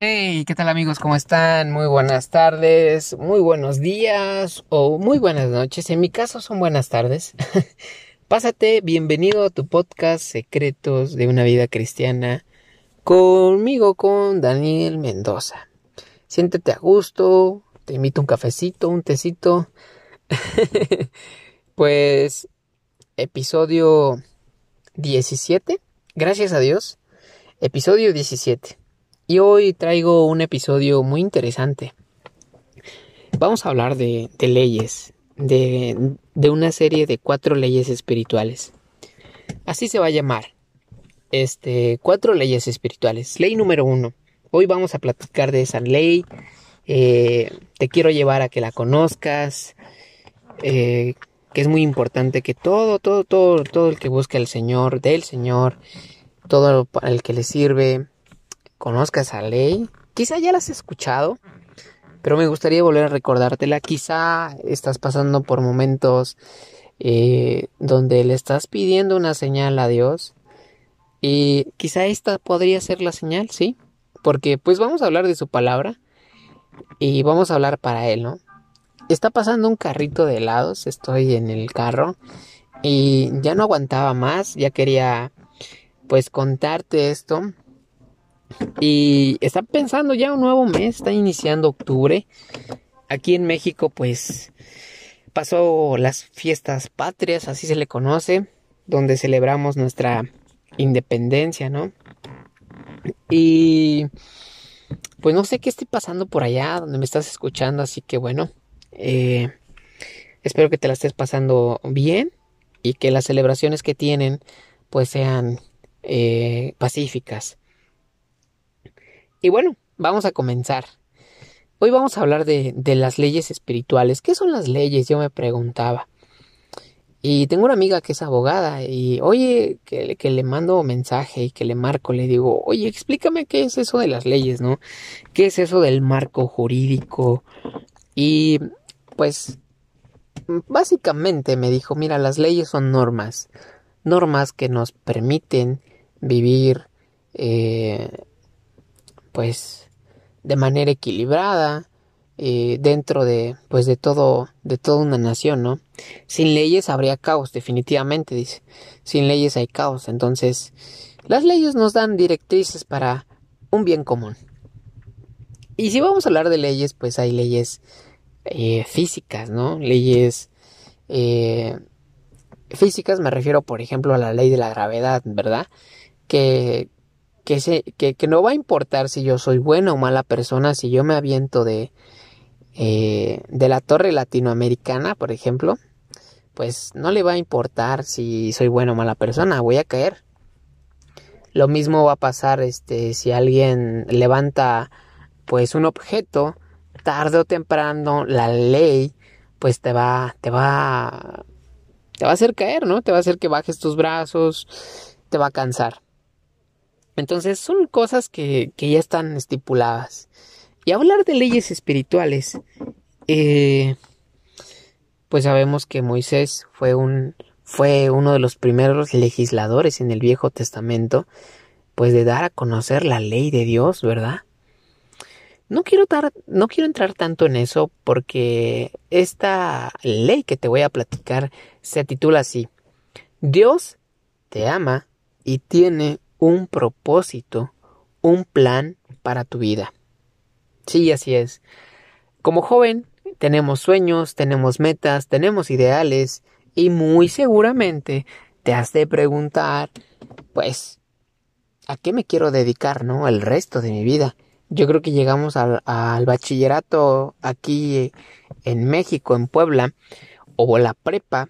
Hey, ¿qué tal amigos? ¿Cómo están? Muy buenas tardes, muy buenos días o muy buenas noches. En mi caso son buenas tardes. Pásate, bienvenido a tu podcast Secretos de una vida cristiana conmigo, con Daniel Mendoza. Siéntete a gusto, te invito un cafecito, un tecito. pues, episodio 17, gracias a Dios, episodio 17. Y hoy traigo un episodio muy interesante. Vamos a hablar de, leyes, de, una serie de cuatro leyes espirituales. Así se va a llamar. Este, cuatro leyes espirituales. Ley número uno. Hoy vamos a platicar de esa ley. Eh, te quiero llevar a que la conozcas. Eh, que es muy importante que todo, todo, todo, todo el que busque al Señor, del Señor, todo el que le sirve, conozca esa ley. Quizá ya la has escuchado, pero me gustaría volver a recordártela. Quizá estás pasando por momentos eh, donde le estás pidiendo una señal a Dios. Y quizá esta podría ser la señal, ¿sí? Porque pues vamos a hablar de su palabra y vamos a hablar para Él, ¿no? Está pasando un carrito de helados, estoy en el carro y ya no aguantaba más, ya quería pues contarte esto y está pensando ya un nuevo mes, está iniciando octubre. Aquí en México, pues pasó las fiestas patrias, así se le conoce, donde celebramos nuestra independencia, ¿no? Y pues no sé qué esté pasando por allá donde me estás escuchando, así que bueno, eh, espero que te la estés pasando bien y que las celebraciones que tienen pues sean eh, pacíficas. Y bueno, vamos a comenzar. Hoy vamos a hablar de, las leyes espirituales. ¿Qué son las leyes? Yo me preguntaba. Y tengo una amiga que es abogada y oye, que, que, le mando mensaje y que le marco, le digo, oye, explícame qué es eso de las leyes, ¿no? ¿Qué es eso del marco jurídico? Y pues básicamente me dijo, mira, las leyes son normas, normas que nos permiten vivir eh, pues de manera equilibrada eh, dentro de pues de todo de toda una nación no sin leyes habría caos definitivamente dice. Sin leyes hay caos. Entonces las leyes nos dan directrices para un bien común. Y si vamos a hablar de leyes pues hay leyes eh, físicas no leyes eh, físicas me refiero por ejemplo a la ley de la gravedad verdad que que, que, no va a importar si yo soy buena o mala persona, si yo me aviento de, eh, de la torre latinoamericana, por ejemplo, pues no le va a importar si soy buena o mala persona, voy a caer. Lo mismo va a pasar este, si alguien levanta pues un objeto, tarde o temprano la ley pues te va, te va, te va a hacer caer, ¿no? Te va a hacer que bajes tus brazos, te va a cansar. Entonces son cosas que, ya están estipuladas. Y hablar de leyes espirituales, eh, pues sabemos que Moisés fue un fue uno de los primeros legisladores en el Viejo Testamento, pues de dar a conocer la ley de Dios, ¿verdad? No quiero, no quiero entrar tanto en eso porque esta ley que te voy a platicar se titula así. Dios te ama y tiene un propósito, un plan para tu vida. Sí, así es. Como joven, tenemos sueños, tenemos metas, tenemos ideales y muy seguramente te has de preguntar, pues, ¿a qué me quiero dedicar, no? El resto de mi vida. Yo creo que llegamos al, al bachillerato aquí en México, en Puebla, o la prepa,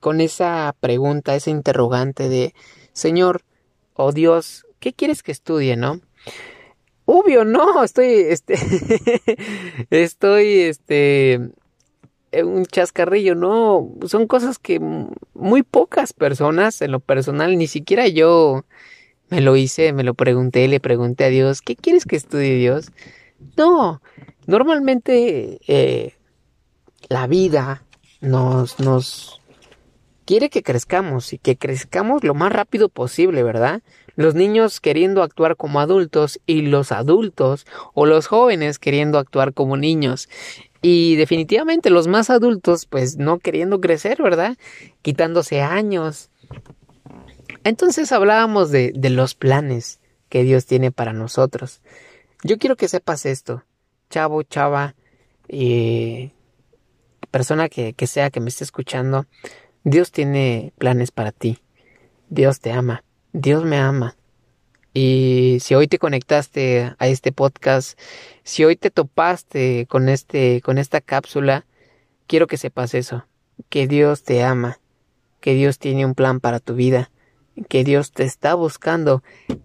con esa pregunta, esa interrogante de, Señor, oh Dios, ¿qué quieres que estudie, no? Obvio, no, estoy, este, estoy, este, un chascarrillo, no, son cosas que muy pocas personas, en lo personal, ni siquiera yo me lo hice, me lo pregunté, le pregunté a Dios, ¿qué quieres que estudie Dios? No, normalmente eh, la vida nos, nos quiere que crezcamos y que crezcamos lo más rápido posible, ¿verdad? los niños queriendo actuar como adultos y los adultos o los jóvenes queriendo actuar como niños. Y definitivamente los más adultos pues no queriendo crecer, ¿verdad? Quitándose años. Entonces hablábamos de, los planes que Dios tiene para nosotros. Yo quiero que sepas esto, chavo, chava, y persona que, que sea que me esté escuchando, Dios tiene planes para ti. Dios te ama. Dios me ama. Y si hoy te conectaste a este podcast, si hoy te topaste con este con esta cápsula, quiero que sepas eso, que Dios te ama, que Dios tiene un plan para tu vida, que Dios te está buscando,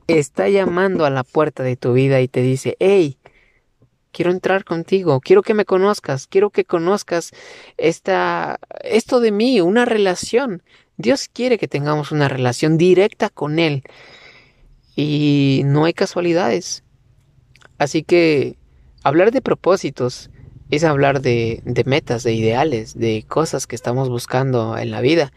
está llamando a la puerta de tu vida y te dice, "Hey, quiero entrar contigo, quiero que me conozcas, quiero que conozcas esta esto de mí, una relación. Dios quiere que tengamos una relación directa con él y no hay casualidades. Así que hablar de propósitos es hablar de, de, metas, de ideales, de cosas que estamos buscando en la vida.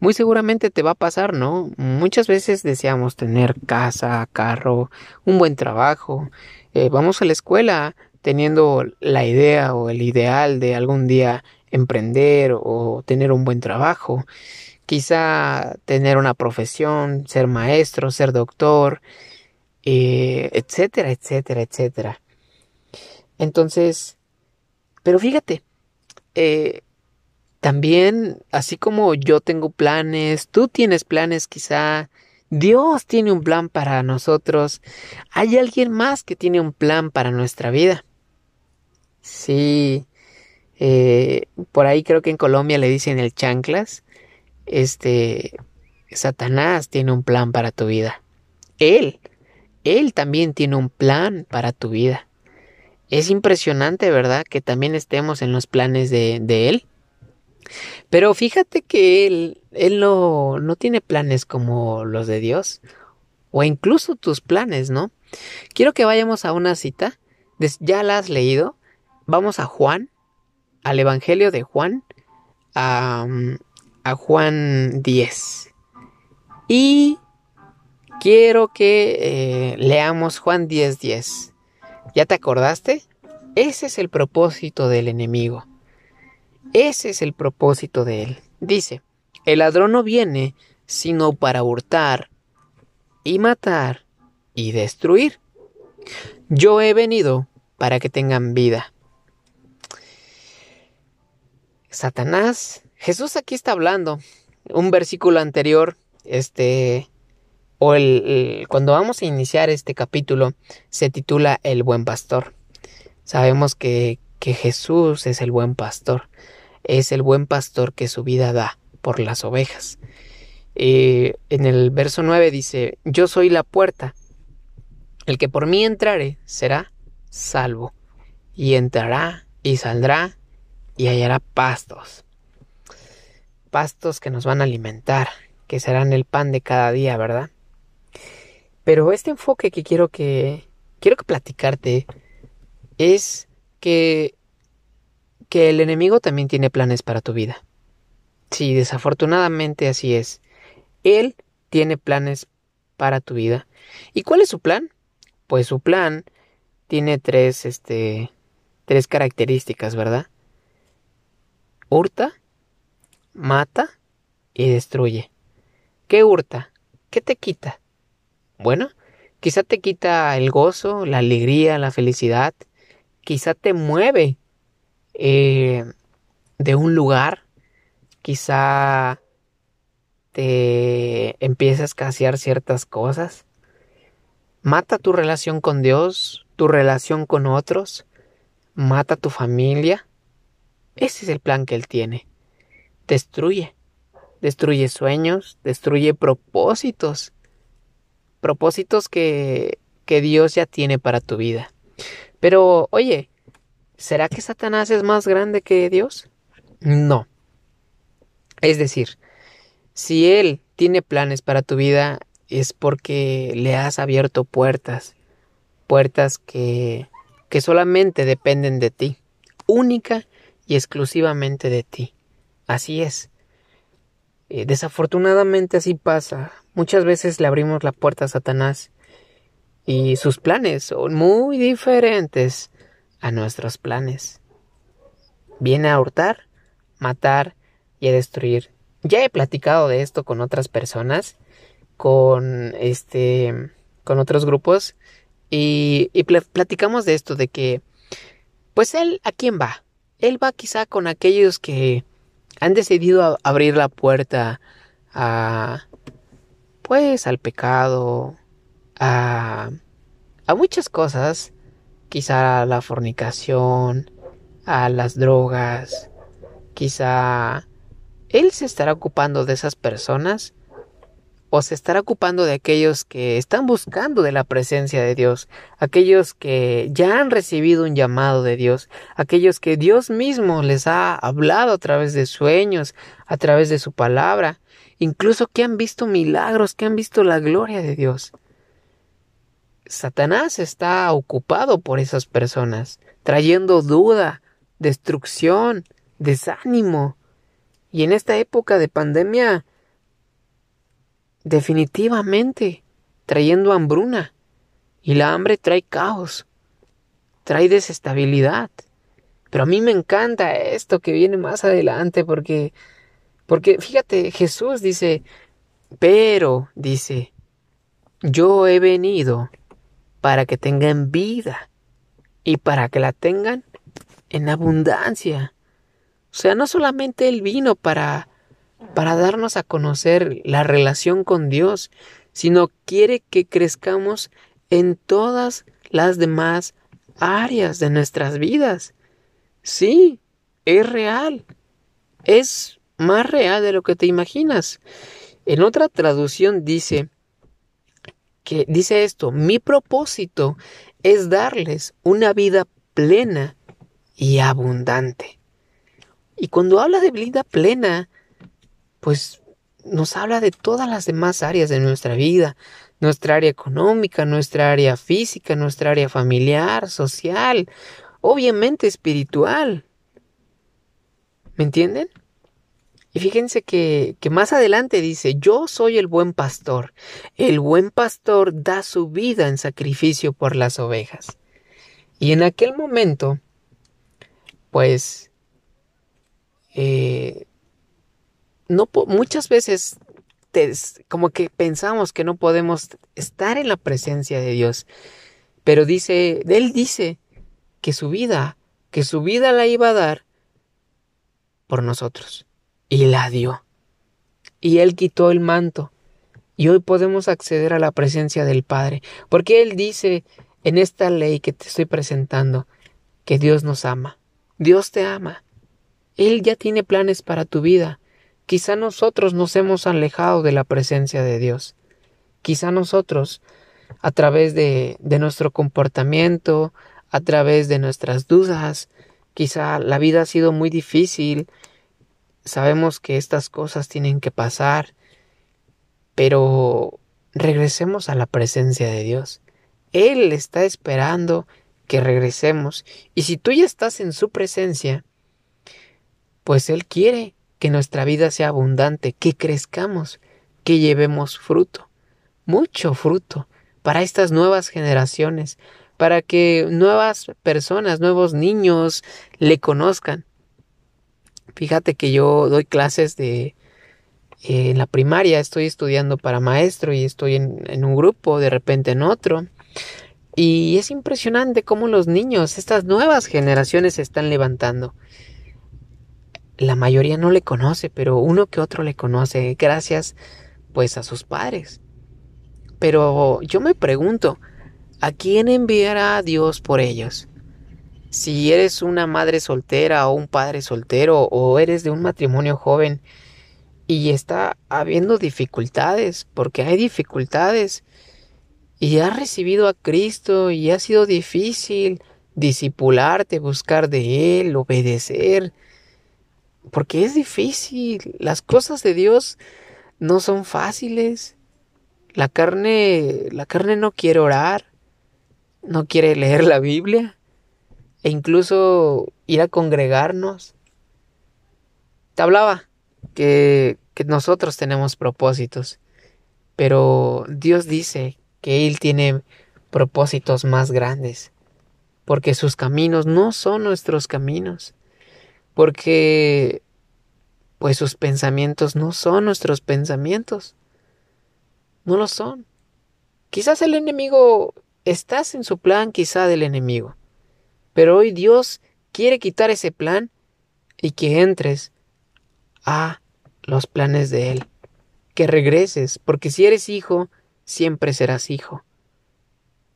Muy seguramente te va a pasar, ¿no? Muchas veces deseamos tener casa, carro, un buen trabajo. Eh, vamos a la escuela teniendo la idea o el ideal de algún día emprender o tener un buen trabajo quizá tener una profesión, ser maestro, ser doctor, eh, etcétera, etcétera, etcétera. Entonces, pero fíjate, eh, también, así como yo tengo planes, tú tienes planes quizá, Dios tiene un plan para nosotros, hay alguien más que tiene un plan para nuestra vida. Sí, eh, por ahí creo que en Colombia le dicen el chanclas, este, Satanás tiene un plan para tu vida. Él, él también tiene un plan para tu vida. Es impresionante, ¿verdad? Que también estemos en los planes de, de él. Pero fíjate que él, él no, no tiene planes como los de Dios. O incluso tus planes, ¿no? Quiero que vayamos a una cita. ¿Ya la has leído? Vamos a Juan, al Evangelio de Juan, a, Juan 10. Y quiero que eh, leamos Juan 10, 10. ¿Ya te acordaste? Ese es el propósito del enemigo. Ese es el propósito de él. Dice, el ladrón no viene sino para hurtar y matar y destruir. Yo he venido para que tengan vida. Satanás Jesús aquí está hablando. Un versículo anterior, este, o el, cuando vamos a iniciar este capítulo, se titula El buen pastor. Sabemos que, que Jesús es el buen pastor. Es el buen pastor que su vida da por las ovejas. Eh, en el verso 9 dice, yo soy la puerta. El que por mí entrare será salvo. Y entrará y saldrá y hallará pastos pastos que nos van a alimentar, que serán el pan de cada día, ¿verdad? Pero este enfoque que quiero que quiero que platicarte es que que el enemigo también tiene planes para tu vida. Sí, desafortunadamente así es. Él tiene planes para tu vida. ¿Y cuál es su plan? Pues su plan tiene tres este tres características, ¿verdad? Hurta, mata y destruye. ¿Qué hurta? ¿Qué te quita? Bueno, quizá te quita el gozo, la alegría, la felicidad, quizá te mueve eh, de un lugar, quizá te empieza a escasear ciertas cosas, mata tu relación con Dios, tu relación con otros, mata tu familia. Ese es el plan que Él tiene destruye. Destruye sueños, destruye propósitos. Propósitos que, que Dios ya tiene para tu vida. Pero, oye, ¿será que Satanás es más grande que Dios? No. Es decir, si Él tiene planes para tu vida, es porque le has abierto puertas. Puertas que, que solamente dependen de ti. Única y exclusivamente de ti. Así es. Eh, desafortunadamente así pasa. Muchas veces le abrimos la puerta a Satanás y sus planes son muy diferentes a nuestros planes. Viene a hurtar, matar y a destruir. Ya he platicado de esto con otras personas, con este, con otros grupos y, y platicamos de esto, de que, pues él, ¿a quién va? Él va quizá con aquellos que han decidido abrir la puerta a, pues, al pecado, a, a muchas cosas, quizá a la fornicación, a las drogas, quizá él se estará ocupando de esas personas o se estará ocupando de aquellos que están buscando de la presencia de Dios, aquellos que ya han recibido un llamado de Dios, aquellos que Dios mismo les ha hablado a través de sueños, a través de su palabra, incluso que han visto milagros, que han visto la gloria de Dios. Satanás está ocupado por esas personas, trayendo duda, destrucción, desánimo. Y en esta época de pandemia, definitivamente trayendo hambruna. Y la hambre trae caos, trae desestabilidad. Pero a mí me encanta esto que viene más adelante porque porque fíjate, Jesús dice, pero dice, yo he venido para que tengan vida y para que la tengan en abundancia. O sea, no solamente Él vino para para darnos a conocer la relación con Dios, sino quiere que crezcamos en todas las demás áreas de nuestras vidas. Sí, es real. Es más real de lo que te imaginas. En otra traducción dice que dice esto, mi propósito es darles una vida plena y abundante. Y cuando habla de vida plena, pues nos habla de todas las demás áreas de nuestra vida, nuestra área económica, nuestra área física, nuestra área familiar, social, obviamente espiritual. ¿Me entienden? Y fíjense que, que, más adelante dice, yo soy el buen pastor. El buen pastor da su vida en sacrificio por las ovejas. Y en aquel momento, pues, eh, no muchas veces como que pensamos que no podemos estar en la presencia de Dios. Pero dice, él dice que su vida, que su vida la iba a dar por nosotros. Y la dio. Y él quitó el manto. Y hoy podemos acceder a la presencia del Padre. Porque él dice en esta ley que te estoy presentando que Dios nos ama. Dios te ama. Él ya tiene planes para tu vida. Quizá nosotros nos hemos alejado de la presencia de Dios. Quizá nosotros, a través de, de nuestro comportamiento, a través de nuestras dudas, quizá la vida ha sido muy difícil, sabemos que estas cosas tienen que pasar, pero regresemos a la presencia de Dios. Él está esperando que regresemos y si tú ya estás en su presencia, pues Él quiere que nuestra vida sea abundante, que crezcamos, que llevemos fruto, mucho fruto, para estas nuevas generaciones, para que nuevas personas, nuevos niños le conozcan. Fíjate que yo doy clases de... Eh, en la primaria estoy estudiando para maestro y estoy en, en un grupo, de repente en otro. Y es impresionante cómo los niños, estas nuevas generaciones se están levantando la mayoría no le conoce, pero uno que otro le conoce gracias pues a sus padres. Pero yo me pregunto, ¿a quién enviará a Dios por ellos? Si eres una madre soltera o un padre soltero o eres de un matrimonio joven y está habiendo dificultades, porque hay dificultades, y has recibido a Cristo y ha sido difícil discipularte, buscar de Él, obedecer, porque es difícil. Las cosas de Dios no son fáciles. La carne, la carne no quiere orar, no quiere leer la Biblia e incluso ir a congregarnos. Te hablaba que, que nosotros tenemos propósitos Pero Dios dice que Él tiene propósitos más grandes, porque sus caminos no son nuestros caminos, porque pues sus pensamientos no son nuestros pensamientos, no lo son. Quizás el enemigo, estás en su plan quizá del enemigo, pero hoy Dios quiere quitar ese plan y que entres a los planes de Él, que regreses, porque si eres hijo, siempre serás hijo,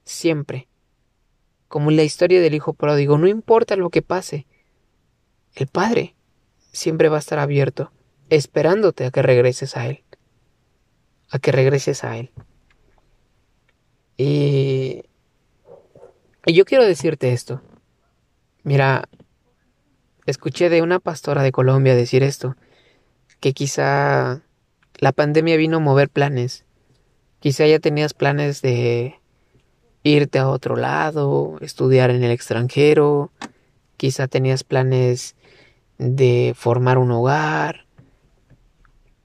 siempre. Como en la historia del hijo pródigo, no importa lo que pase, el Padre siempre va a estar abierto, esperándote a que regreses a Él, a que regreses a Él. Y, y yo quiero decirte esto. Mira, escuché de una pastora de Colombia decir esto, que quizá la pandemia vino a mover planes. Quizá ya tenías planes de irte a otro lado, estudiar en el extranjero, quizá tenías planes de formar un hogar,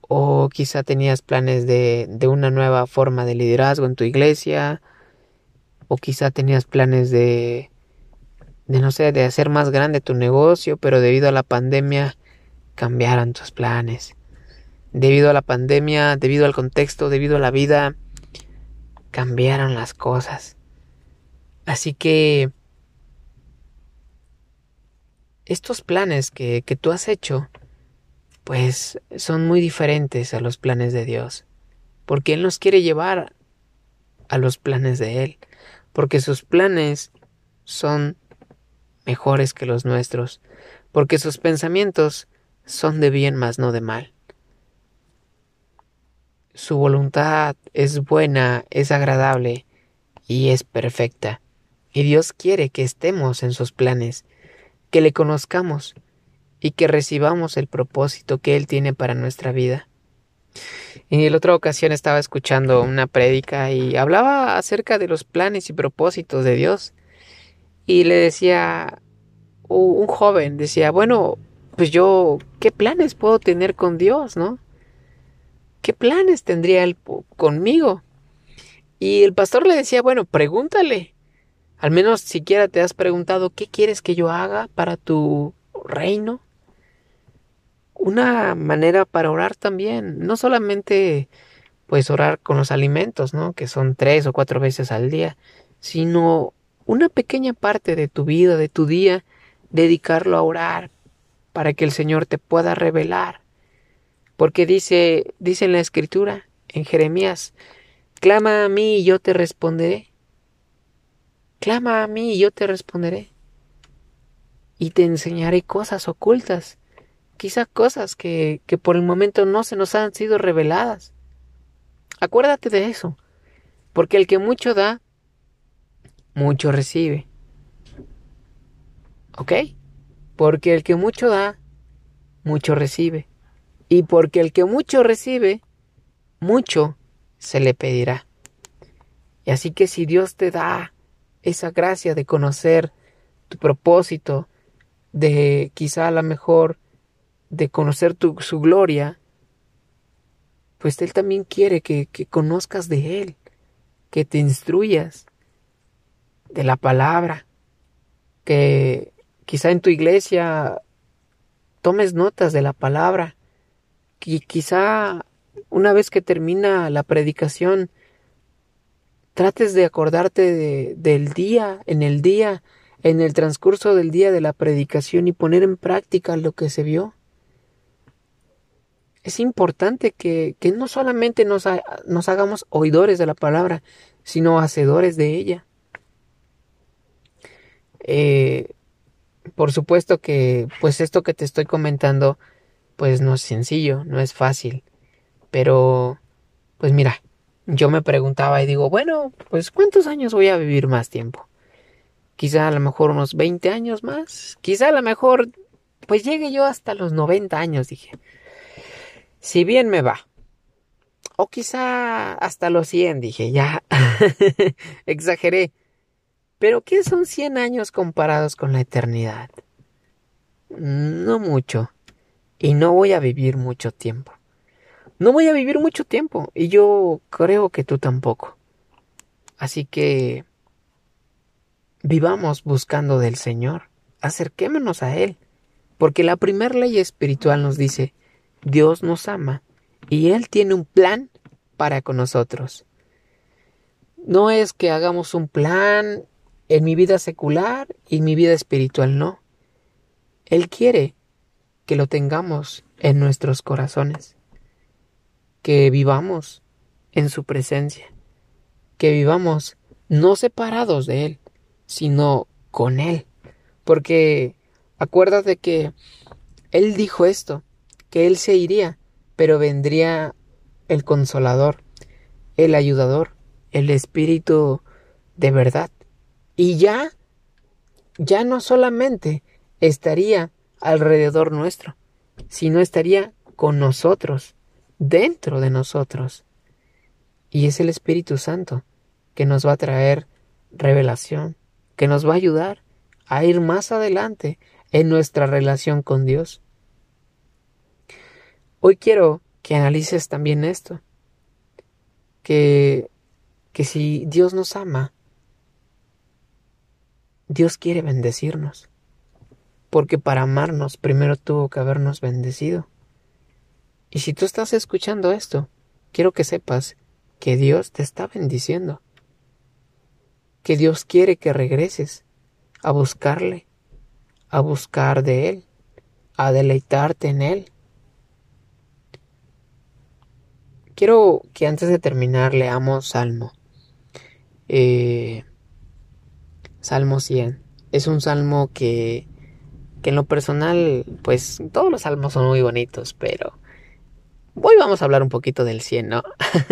o quizá tenías planes de, de una nueva forma de liderazgo en tu iglesia, o quizá tenías planes de de no sé, de hacer más grande tu negocio, pero debido a la pandemia cambiaron tus planes. Debido a la pandemia, debido al contexto, debido a la vida, cambiaron las cosas. Así que estos planes que, que tú has hecho, pues son muy diferentes a los planes de Dios, porque Él nos quiere llevar a los planes de Él, porque sus planes son mejores que los nuestros, porque sus pensamientos son de bien más no de mal. Su voluntad es buena, es agradable y es perfecta. Y Dios quiere que estemos en sus planes, que le conozcamos y que recibamos el propósito que Él tiene para nuestra vida. En la otra ocasión estaba escuchando una prédica y hablaba acerca de los planes y propósitos de Dios y le decía, un joven decía, bueno, pues yo, ¿qué planes puedo tener con Dios, no? ¿Qué planes tendría él conmigo? Y el pastor le decía, bueno, pregúntale. Al menos siquiera te has preguntado, ¿qué quieres que yo haga para tu reino? Una manera para orar también, no solamente pues orar con los alimentos, ¿no? Que son tres o cuatro veces al día, sino una pequeña parte de tu vida, de tu día, dedicarlo a orar para que el Señor te pueda revelar. Porque dice, dice en la escritura, en Jeremías, clama a mí y yo te responderé. Clama a mí y yo te responderé. Y te enseñaré cosas ocultas, quizá cosas que, que por el momento no se nos han sido reveladas. Acuérdate de eso, porque el que mucho da, mucho recibe. ¿Ok? Porque el que mucho da, mucho recibe. Y porque el que mucho recibe, mucho se le pedirá. Y así que si Dios te da esa gracia de conocer tu propósito, de quizá a lo mejor de conocer tu, su gloria, pues Él también quiere que, que conozcas de Él, que te instruyas de la palabra, que Quizá en tu iglesia tomes notas de la palabra. Y quizá una vez que termina la predicación, trates de acordarte del día, en el día, en el transcurso del día de la predicación y poner en práctica lo que se vio. Es importante que, que no solamente nos, hagamos oidores de la palabra, sino hacedores de ella. Eh, por supuesto que pues esto que te estoy comentando pues no es sencillo, no es fácil. Pero pues mira, yo me preguntaba y digo, bueno, pues ¿cuántos años voy a vivir más tiempo? Quizá a lo mejor unos 20 años más, quizá a lo mejor pues llegue yo hasta los 90 años, dije. Si bien me va. O quizá hasta los 100, dije, ya. Exageré. Pero ¿qué son 100 años comparados con la eternidad? No mucho. Y no voy a vivir mucho tiempo. No voy a vivir mucho tiempo y yo creo que tú tampoco. Así que vivamos buscando del Señor, acerquémonos a Él, porque la primera ley espiritual nos dice, Dios nos ama y Él tiene un plan para con nosotros. No es que hagamos un plan en mi vida secular y mi vida espiritual, no. Él quiere que lo tengamos en nuestros corazones, que vivamos en su presencia, que vivamos no separados de Él, sino con Él. Porque acuérdate que Él dijo esto, que Él se iría, pero vendría el consolador, el ayudador, el espíritu de verdad. Y ya, ya no solamente estaría alrededor nuestro, sino estaría con nosotros, dentro de nosotros. Y es el Espíritu Santo que nos va a traer revelación, que nos va a ayudar a ir más adelante en nuestra relación con Dios. Hoy quiero que analices también esto, que, que si Dios nos ama, Dios quiere bendecirnos, porque para amarnos primero tuvo que habernos bendecido. Y si tú estás escuchando esto, quiero que sepas que Dios te está bendiciendo, que Dios quiere que regreses a buscarle, a buscar de Él, a deleitarte en Él. Quiero que antes de terminar leamos Salmo. Eh, salmo 100. Es un salmo que, que en lo personal, pues todos los salmos son muy bonitos, pero hoy vamos a hablar un poquito del 100, ¿no?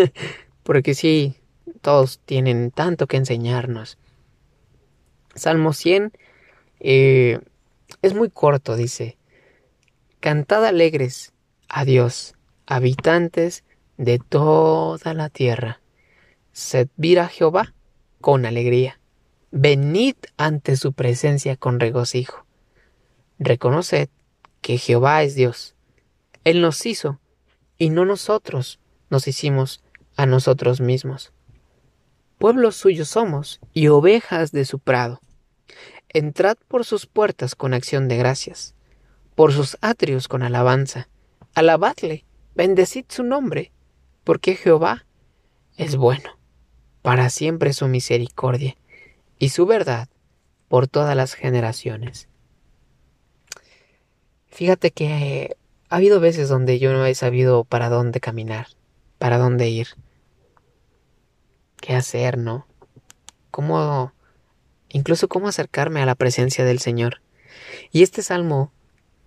Porque sí, todos tienen tanto que enseñarnos. Salmo 100 eh, es muy corto, dice, Cantad alegres a Dios, habitantes de toda la tierra. Servid a Jehová con alegría. Venid ante su presencia con regocijo. Reconoced que Jehová es Dios. Él nos hizo, y no nosotros nos hicimos a nosotros mismos. Pueblos suyos somos, y ovejas de su prado. Entrad por sus puertas con acción de gracias, por sus atrios con alabanza. Alabadle, bendecid su nombre, porque Jehová es bueno, para siempre su misericordia, y su verdad por todas las generaciones. Fíjate que ha habido veces donde yo no he sabido para dónde caminar, para dónde ir, qué hacer, ¿no? Cómo incluso cómo acercarme a la presencia del Señor. Y este salmo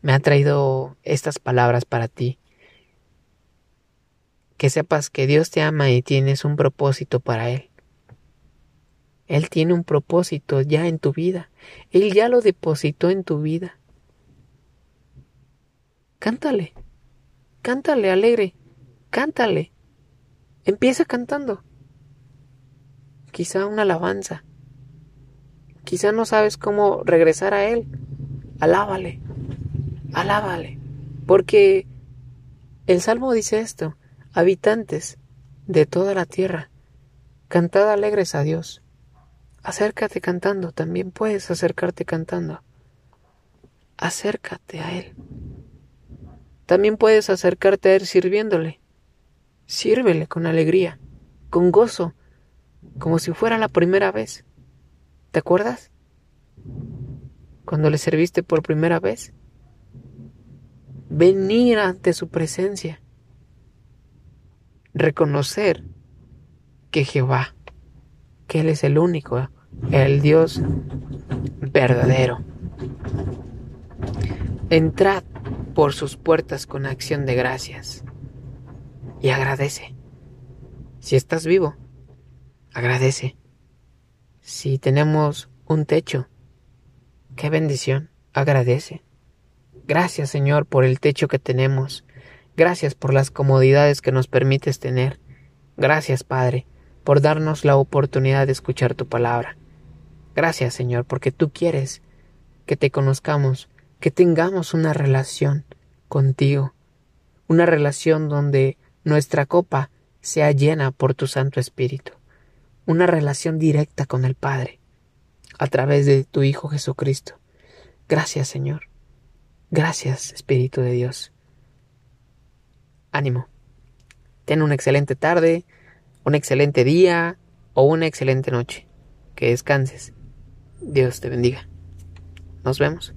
me ha traído estas palabras para ti. Que sepas que Dios te ama y tienes un propósito para Él. Él tiene un propósito ya en tu vida. Él ya lo depositó en tu vida. Cántale. Cántale alegre. Cántale. Empieza cantando. Quizá una alabanza. Quizá no sabes cómo regresar a Él. Alábale, alábale. Porque el Salmo dice esto, habitantes de toda la tierra, cantad alegres a Dios. Acércate cantando, también puedes acercarte cantando. Acércate a Él. También puedes acercarte a Él sirviéndole. Sírvele con alegría, con gozo, como si fuera la primera vez. ¿Te acuerdas? Cuando le serviste por primera vez. Venir ante su presencia. Reconocer que Jehová, que Él es el único, el Dios verdadero. Entrad por sus puertas con acción de gracias y agradece. Si estás vivo, agradece. Si tenemos un techo, qué bendición, agradece. Gracias Señor por el techo que tenemos. Gracias por las comodidades que nos permites tener. Gracias Padre por darnos la oportunidad de escuchar tu palabra. Gracias Señor porque tú quieres que te conozcamos, que tengamos una relación contigo, una relación donde nuestra copa sea llena por tu Santo Espíritu. Una relación directa con el Padre, a través de tu Hijo Jesucristo. Gracias, Señor. Gracias, Espíritu de Dios. Ánimo. Ten una excelente tarde, un excelente día o una excelente noche. Que descanses. Dios te bendiga. Nos vemos.